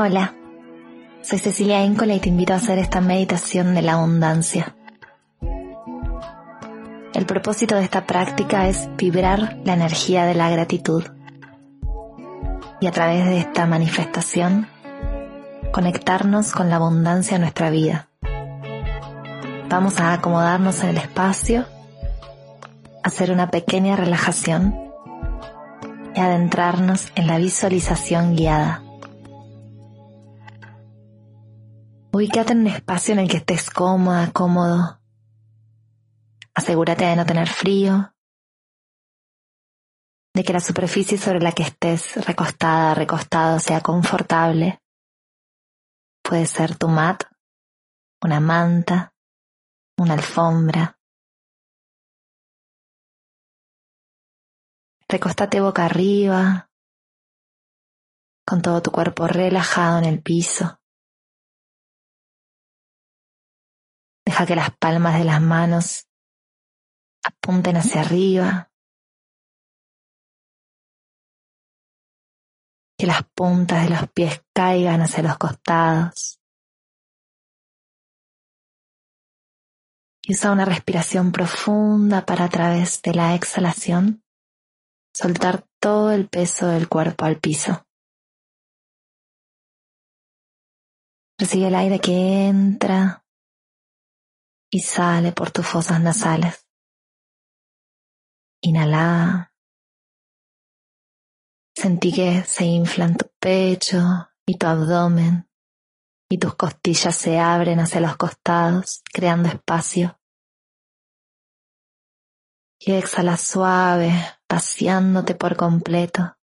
Hola, soy Cecilia Íncola y te invito a hacer esta meditación de la abundancia. El propósito de esta práctica es vibrar la energía de la gratitud y a través de esta manifestación conectarnos con la abundancia en nuestra vida. Vamos a acomodarnos en el espacio, hacer una pequeña relajación y adentrarnos en la visualización guiada. Ubícate en un espacio en el que estés cómoda, cómodo Asegúrate de no tener frío, de que la superficie sobre la que estés recostada, recostado sea confortable. Puede ser tu mat, una manta, una alfombra. Recostate boca arriba, con todo tu cuerpo relajado en el piso. Deja que las palmas de las manos apunten hacia arriba, que las puntas de los pies caigan hacia los costados. Y usa una respiración profunda para a través de la exhalación soltar todo el peso del cuerpo al piso. Recibe el aire que entra y sale por tus fosas nasales. Inhala. Sentí que se inflan tu pecho y tu abdomen y tus costillas se abren hacia los costados, creando espacio. Y exhala suave, paseándote por completo,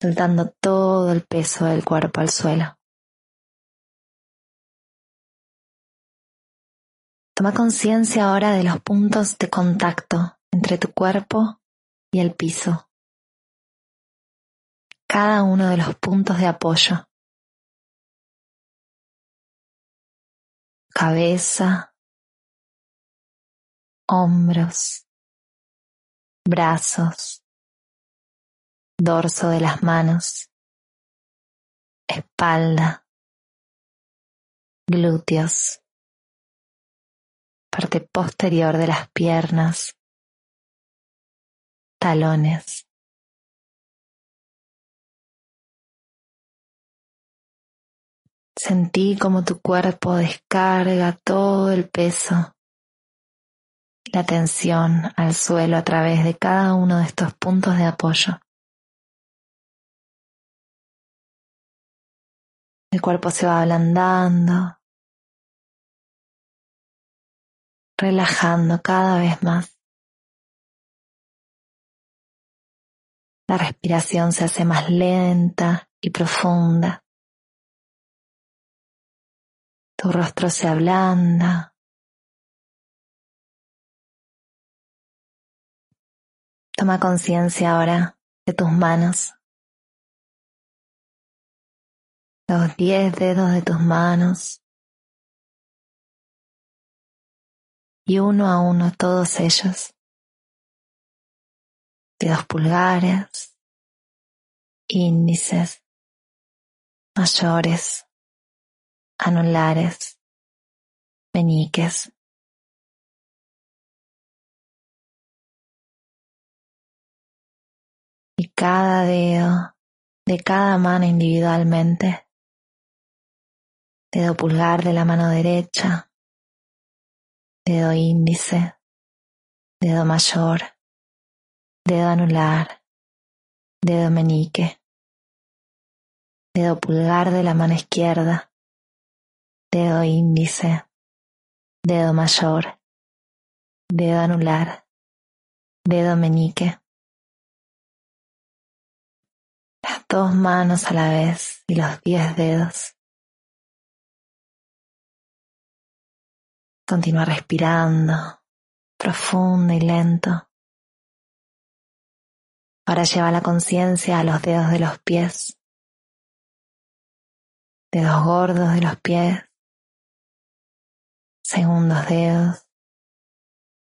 soltando todo el peso del cuerpo al suelo. Toma conciencia ahora de los puntos de contacto entre tu cuerpo y el piso. Cada uno de los puntos de apoyo. Cabeza, hombros, brazos, dorso de las manos, espalda, glúteos, parte posterior de las piernas, talones. Sentí como tu cuerpo descarga todo el peso, la tensión al suelo a través de cada uno de estos puntos de apoyo. El cuerpo se va ablandando, relajando cada vez más. La respiración se hace más lenta y profunda. Tu rostro se ablanda. Toma conciencia ahora de tus manos. Los diez dedos de tus manos. Y uno a uno todos ellos dedos pulgares, índices, mayores, anulares, meñiques. Y cada dedo de cada mano individualmente. Dedo pulgar de la mano derecha, dedo índice, dedo mayor, dedo anular, dedo meñique, dedo pulgar de la mano izquierda, dedo índice, dedo mayor, dedo anular, dedo meñique. Las dos manos a la vez y los diez dedos. Continúa respirando profundo y lento. Ahora lleva la conciencia a los dedos de los pies, dedos gordos de los pies, segundos dedos,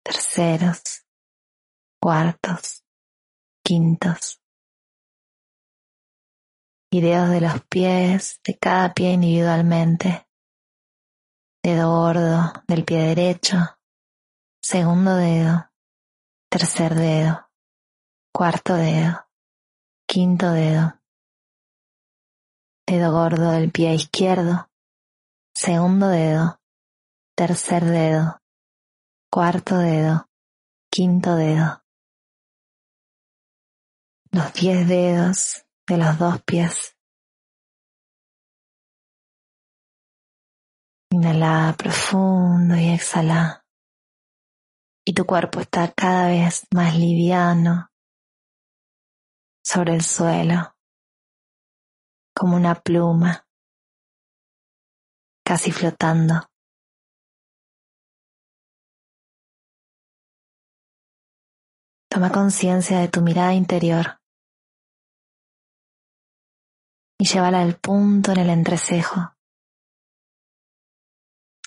terceros, cuartos, quintos y dedos de los pies de cada pie individualmente. Dedo gordo del pie derecho, segundo dedo, tercer dedo, cuarto dedo, quinto dedo. Dedo gordo del pie izquierdo, segundo dedo, tercer dedo, cuarto dedo, quinto dedo. Los diez dedos de los dos pies. Inhala profundo y exhala. Y tu cuerpo está cada vez más liviano sobre el suelo, como una pluma, casi flotando. Toma conciencia de tu mirada interior y llévala al punto en el entrecejo,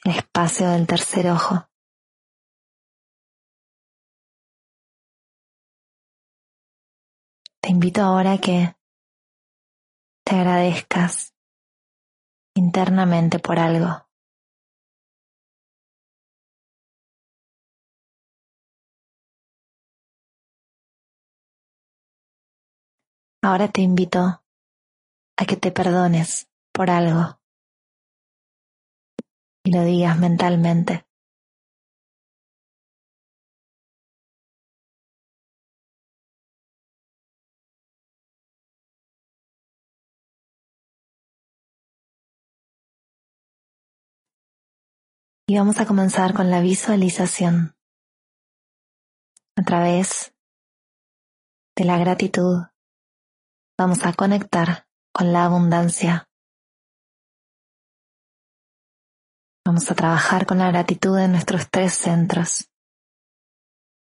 espacio del tercer ojo. Te invito ahora a que te agradezcas internamente por algo. Ahora te invito a que te perdones por algo y lo digas mentalmente. Y vamos a comenzar con la visualización a través de la gratitud. Vamos a conectar con la abundancia. Vamos a trabajar con la gratitud en nuestros tres centros.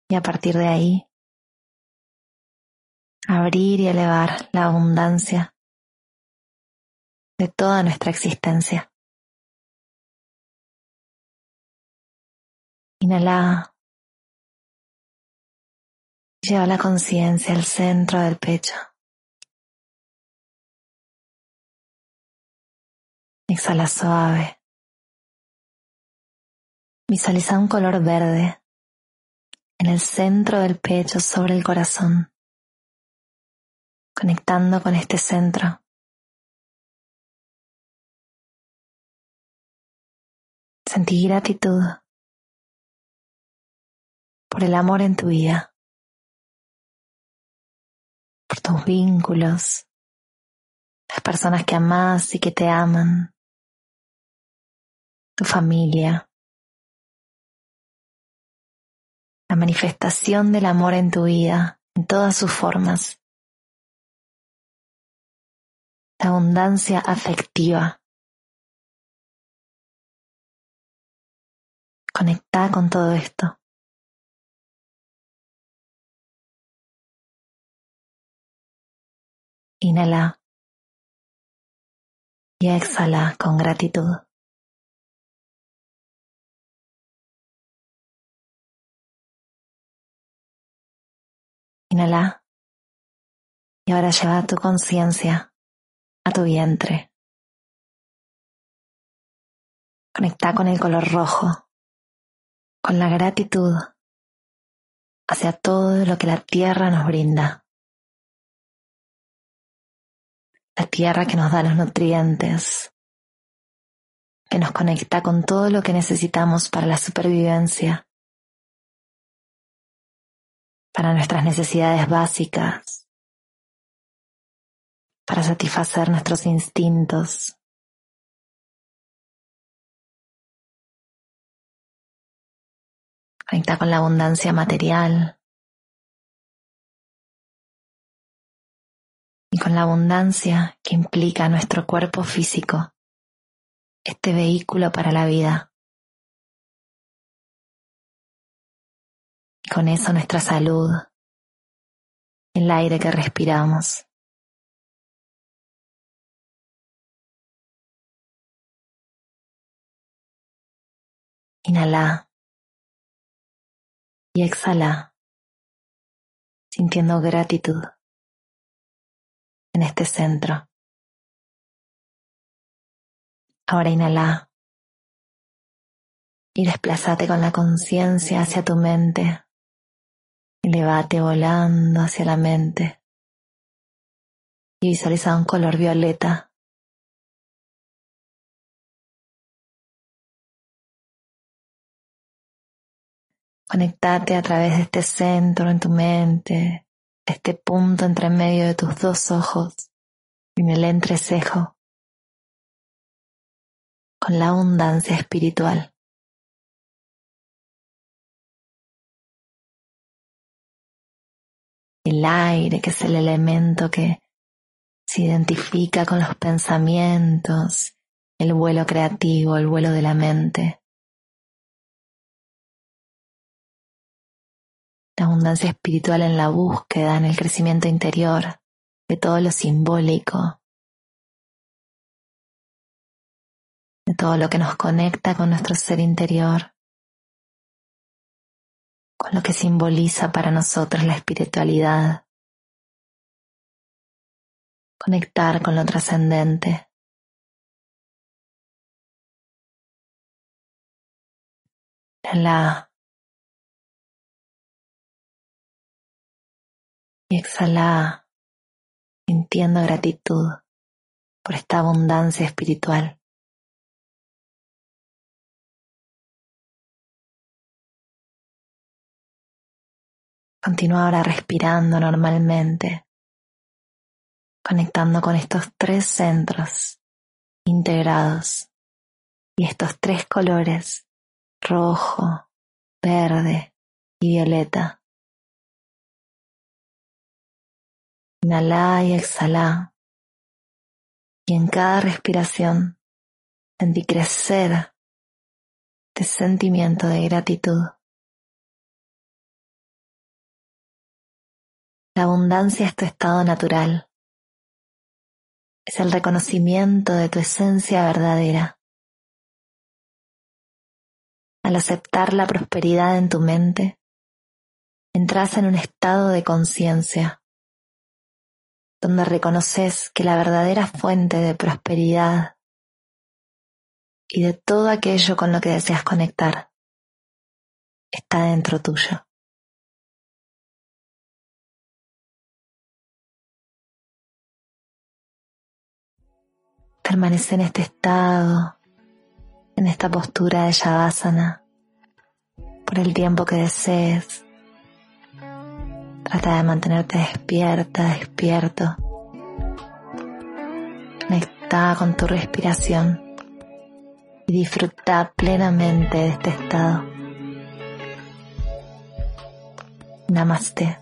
Y a partir de ahí, abrir y elevar la abundancia de toda nuestra existencia. Inhala. Lleva la conciencia al centro del pecho. Exhala suave. Visualiza un color verde en el centro del pecho sobre el corazón, conectando con este centro. Sentí gratitud por el amor en tu vida, por tus vínculos, las personas que amas y que te aman tu familia, la manifestación del amor en tu vida en todas sus formas, la abundancia afectiva. Conecta con todo esto. Inhala y exhala con gratitud. Inhala. Y ahora lleva tu conciencia a tu vientre. Conecta con el color rojo, con la gratitud hacia todo lo que la tierra nos brinda. La tierra que nos da los nutrientes, que nos conecta con todo lo que necesitamos para la supervivencia para nuestras necesidades básicas, para satisfacer nuestros instintos. Conecta con la abundancia material. y con la abundancia que implica nuestro cuerpo físico, este vehículo para la vida. Con eso nuestra salud, el aire que respiramos. Inhala y exhala, sintiendo gratitud en este centro. Ahora inhala y desplázate con la conciencia hacia tu mente. Elevate volando hacia la mente y visualiza un color violeta Conectate a través de este centro en tu mente, este punto entre medio de tus dos ojos, en el entrecejo, con la abundancia espiritual. El aire, que es el elemento que se identifica con los pensamientos, el vuelo creativo, el vuelo de la mente. la abundancia espiritual en la búsqueda, en el crecimiento interior, de todo lo simbólico, de todo lo que nos conecta con nuestro ser interior, con lo que simboliza para nosotros la espiritualidad, conectar con lo trascendente. La y exhala sintiendo gratitud por esta abundancia espiritual. Continúa ahora respirando normalmente, conectando con estos tres centros integrados y estos tres colores, rojo, verde y violeta. Inhala y exhala. Y en cada respiración sentí crecer este sentimiento de gratitud. La abundancia es tu estado natural. Es el reconocimiento de tu esencia verdadera. Al aceptar la prosperidad en tu mente, entras en un estado de conciencia donde reconoces que la verdadera fuente de prosperidad y de todo aquello con lo que deseas conectar está dentro tuyo. Permanece en este estado, en esta postura de Shavasana, por el tiempo que desees Trata de mantenerte despierta, despierto. Conectada con tu respiración y disfruta plenamente de este estado. Namaste.